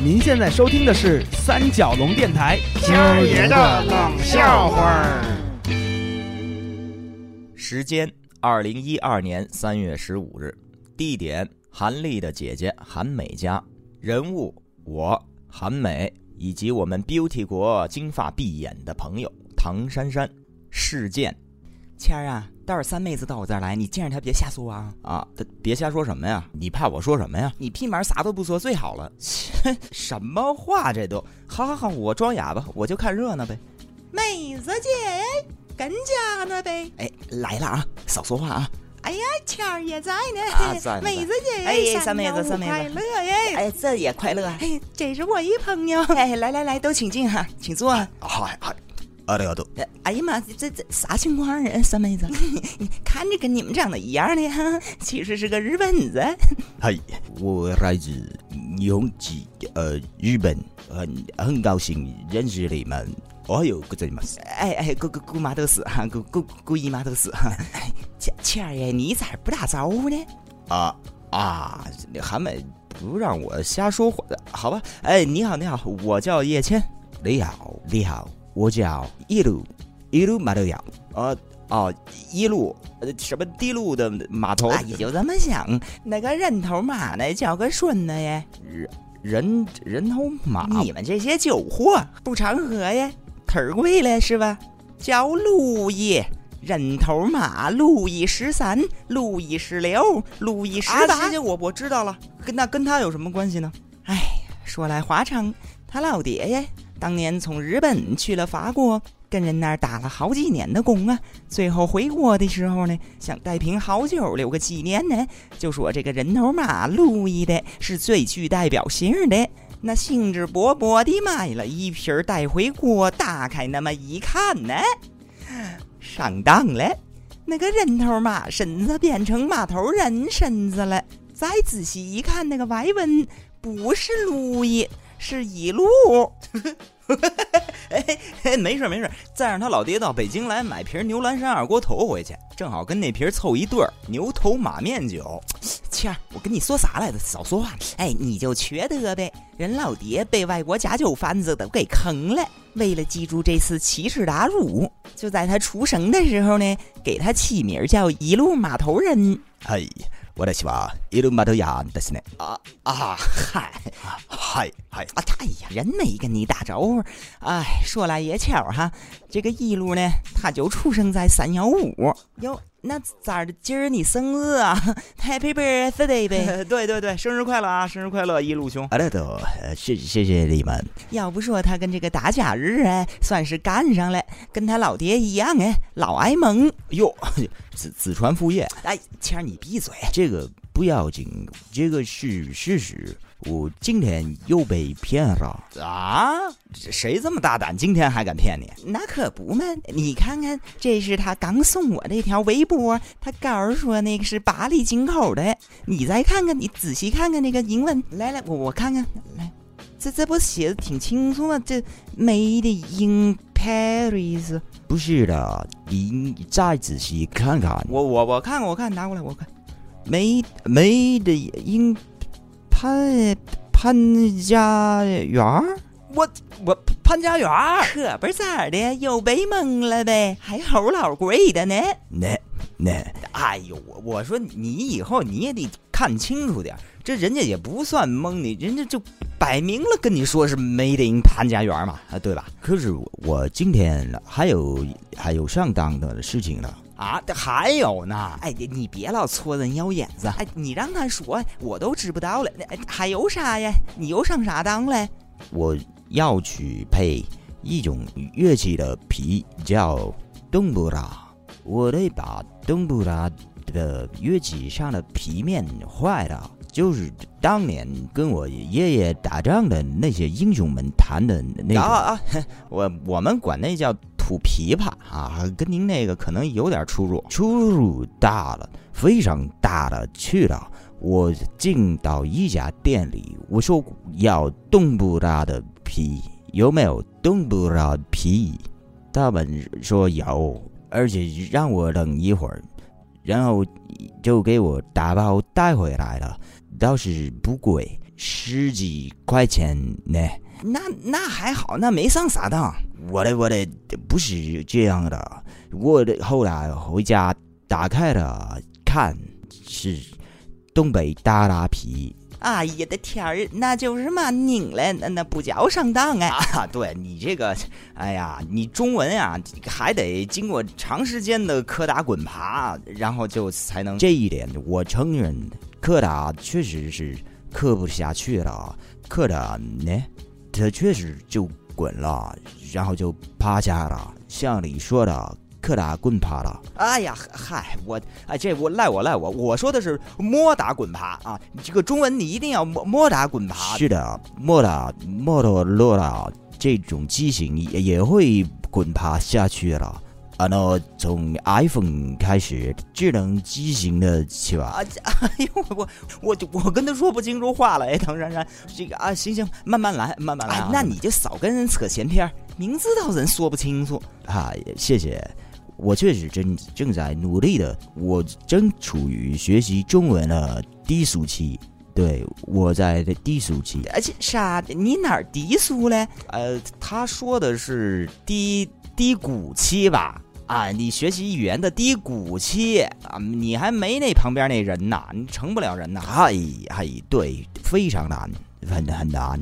您现在收听的是三角龙电台。今儿爷的冷笑话儿。时间：二零一二年三月十五日。地点：韩丽的姐姐韩美家。人物：我韩美以及我们 Beauty 国金发碧眼的朋友唐珊珊。事件：谦儿啊，待会儿三妹子到我这儿来，你见着她别瞎说啊！啊，别瞎说什么呀？你怕我说什么呀？你屁毛啥都不说最好了。切，什么话这都？好好好，我装哑巴，我就看热闹呗。妹子姐，跟家呢呗？哎，来了啊，少说话啊！哎呀，谦儿也在呢。啊，在妹子姐，哎，三妹子，三妹子，快乐耶！哎，这也快乐。哎，这是我一朋友。哎，来来来，都请进哈，请坐。嗨嗨。阿里阿多，哎呀妈，这这啥情况啊？三妹子，看着跟你们长得一样的哈，其实是个日本子。嗨，我来自永吉，呃，日本，很很高兴认识你们。哦哟，ございます。哎哎，姑姑姑妈都是哈，姑姑姑姨妈都是哈。倩倩儿爷，你咋不打招呼呢？啊啊，韩美不让我瞎说话，好吧？哎，你好，你好，我叫叶谦。你好，你好。 我叫一路一路码头亚，呃哦，一路呃什么滴路的码头，也就这么想。那个人头马呢，叫个顺的耶，人人人头马，你们这些酒货不常喝呀，忒贵了是吧？叫路易，人头马，路易十三，路易十六，路易十八。我我知道了，跟那跟他有什么关系呢？哎，说来话长，他老爹呀。当年从日本去了法国，跟人那儿打了好几年的工啊。最后回国的时候呢，想带瓶好酒留个纪念呢，就说这个人头马路易的是最具代表性的。那兴致勃勃地买了一瓶带回国，打开那么一看呢，上当了。那个人头马身子变成马头人身子了。再仔细一看，那个外文不是路易。是一路，哎，没事没事，再让他老爹到北京来买瓶牛栏山二锅头回去，正好跟那瓶凑一对儿牛头马面酒。倩儿，我跟你说啥来着？少说话。哎，你就缺德呗！人老爹被外国假酒贩子都给坑了，为了记住这次奇耻大辱，就在他出生的时候呢，给他起名叫一路码头人。哎。我的希望？一路马头羊的是呢。啊啊！嗨嗨嗨！啊！哎呀，人没跟你打招呼。哎，说来也巧哈，这个一路呢，他就出生在三幺五。哟，那咋的？今儿你生日啊？Happy birthday 呗！对对对，生日快乐啊！生日快乐，一路兄。阿拉都谢谢谢你们。要不说他跟这个打假日哎，算是干上了，跟他老爹一样哎，老爱蒙。哟，子子传父业。哎，谦儿你闭嘴。这个不要紧，这个是事实。我今天又被骗了啊！谁这么大胆，今天还敢骗你？那可不嘛！你看看，这是他刚送我这条微博，他告诉说那个是巴黎进口的。你再看看，你仔细看看那个英文。来来，我我看看，来，这这不写的挺清楚吗？这 Made in Paris。不是的，你再仔细看看。我我我看我看，拿过来我看。Made Made in。潘潘家园儿，我我潘家园儿可不是咋的，又被蒙了呗，还齁老贵的呢。那那，哎呦，我我说你以后你也得看清楚点，这人家也不算蒙你，人家就摆明了跟你说是 Made in 潘家园嘛，啊对吧？可是我今天还有还有上当的事情呢。啊，这还有呢！哎，你别老搓人腰眼子！哎，你让他说，我都知不道了。那还有啥呀？你又上啥当嘞？我要去配一种乐器的皮，叫冬布拉。我得把冬布拉的乐器上的皮面坏了，就是当年跟我爷爷打仗的那些英雄们弹的那个。啊啊！我我们管那叫。土琵琶啊，跟您那个可能有点出入，出入大了，非常大了去了。我进到一家店里，我说要冬不拉的皮，有没有冬不拉皮？他们说有，而且让我等一会儿，然后就给我打包带回来了，倒是不贵，十几块钱呢。那那还好，那没上啥当。我的我的不是这样的，我的后来回家打开了看，是东北大拉皮。哎呀的天儿，那就是嘛拧了，那那不叫上当哎。啊，对你这个，哎呀，你中文啊，还得经过长时间的磕打滚爬，然后就才能这一点，我承认磕打确实是磕不下去了，磕打呢。他确实就滚了，然后就趴下了，像你说的，磕打滚趴了。哎呀，嗨，我哎，这我赖我赖我，我说的是摸打滚爬啊，这个中文你一定要摸摸打滚爬。是的，摸打摩托罗拉这种机型也也会滚爬下去了。啊，那从 iPhone 开始，智能机型的起吧？啊，哎呦，我我我跟他说不清楚话了，哎，唐珊珊，这个啊，行行，慢慢来，慢慢来。那你就少跟人扯闲篇，明知道人说不清楚。啊，谢谢，我确实正正在努力的，我正处于学习中文的低俗期。对，我在低俗期。而且啥？你哪儿低俗嘞？呃，他说的是低低谷期吧？啊，你学习语言的低谷期啊，你还没那旁边那人呐，你成不了人呐。嗨嗨，对，非常难，很很难。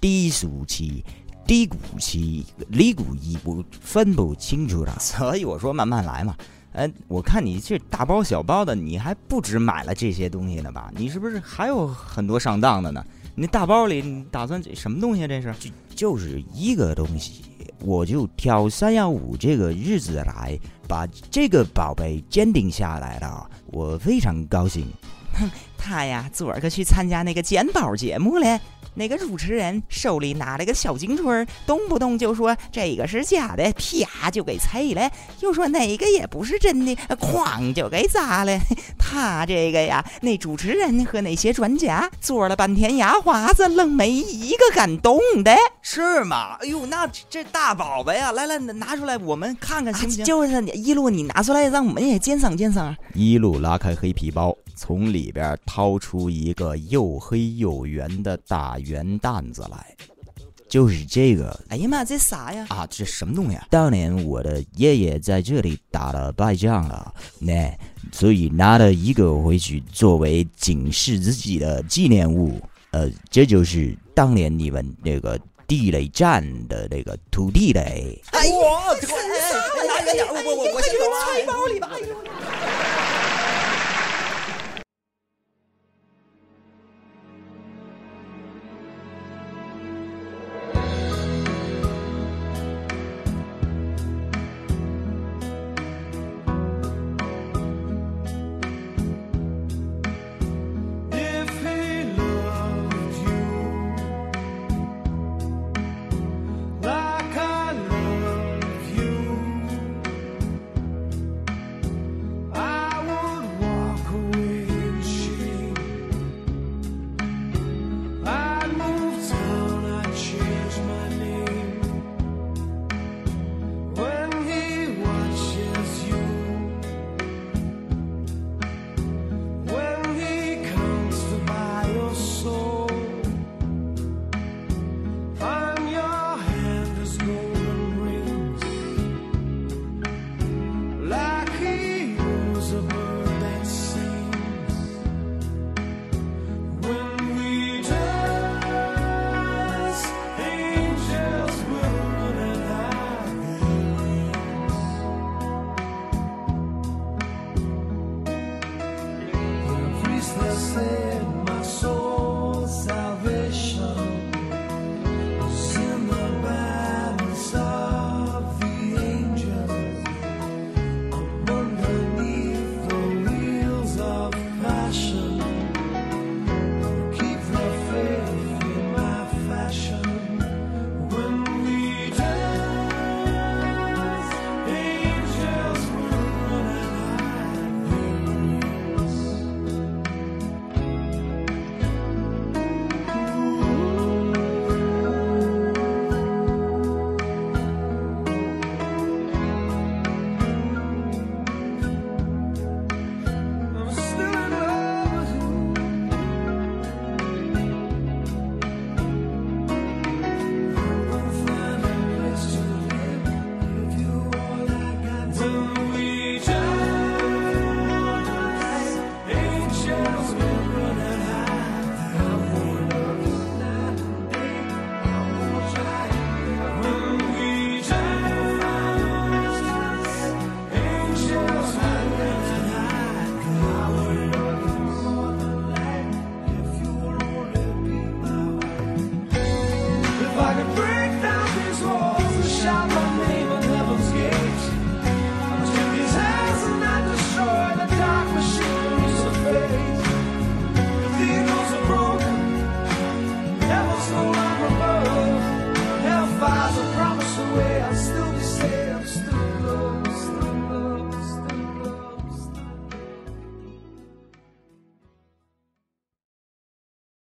低俗期、低谷期、离谷一步分不清楚了，所以我说慢慢来嘛。哎，我看你这大包小包的，你还不止买了这些东西呢吧？你是不是还有很多上当的呢？你大包里你打算什么东西？这是就就是一个东西。我就挑三幺五这个日子来把这个宝贝鉴定下来了，我非常高兴。哼，他呀，昨儿个去参加那个鉴宝节目了。那个主持人手里拿了个小金锤，动不动就说这个是假的，啪就给拆了；又说哪个也不是真的，哐就给砸了。他这个呀，那主持人和那些专家做了半天牙花子，愣没一个敢动的，是吗？哎呦，那这大宝贝呀，来来拿出来，我们看看行不行？就是一路你拿出来，让我们也鉴赏鉴赏。一路拉开黑皮包。从里边掏出一个又黑又圆的大圆蛋子来，就是这个。哎呀妈，这啥呀？啊，这什么东西啊？当年我的爷爷在这里打了败仗了，那所以拿了一个回去作为警示自己的纪念物。呃，这就是当年你们那个地雷战的那个土地雷。哎，我，拿远点，我我我我先走了。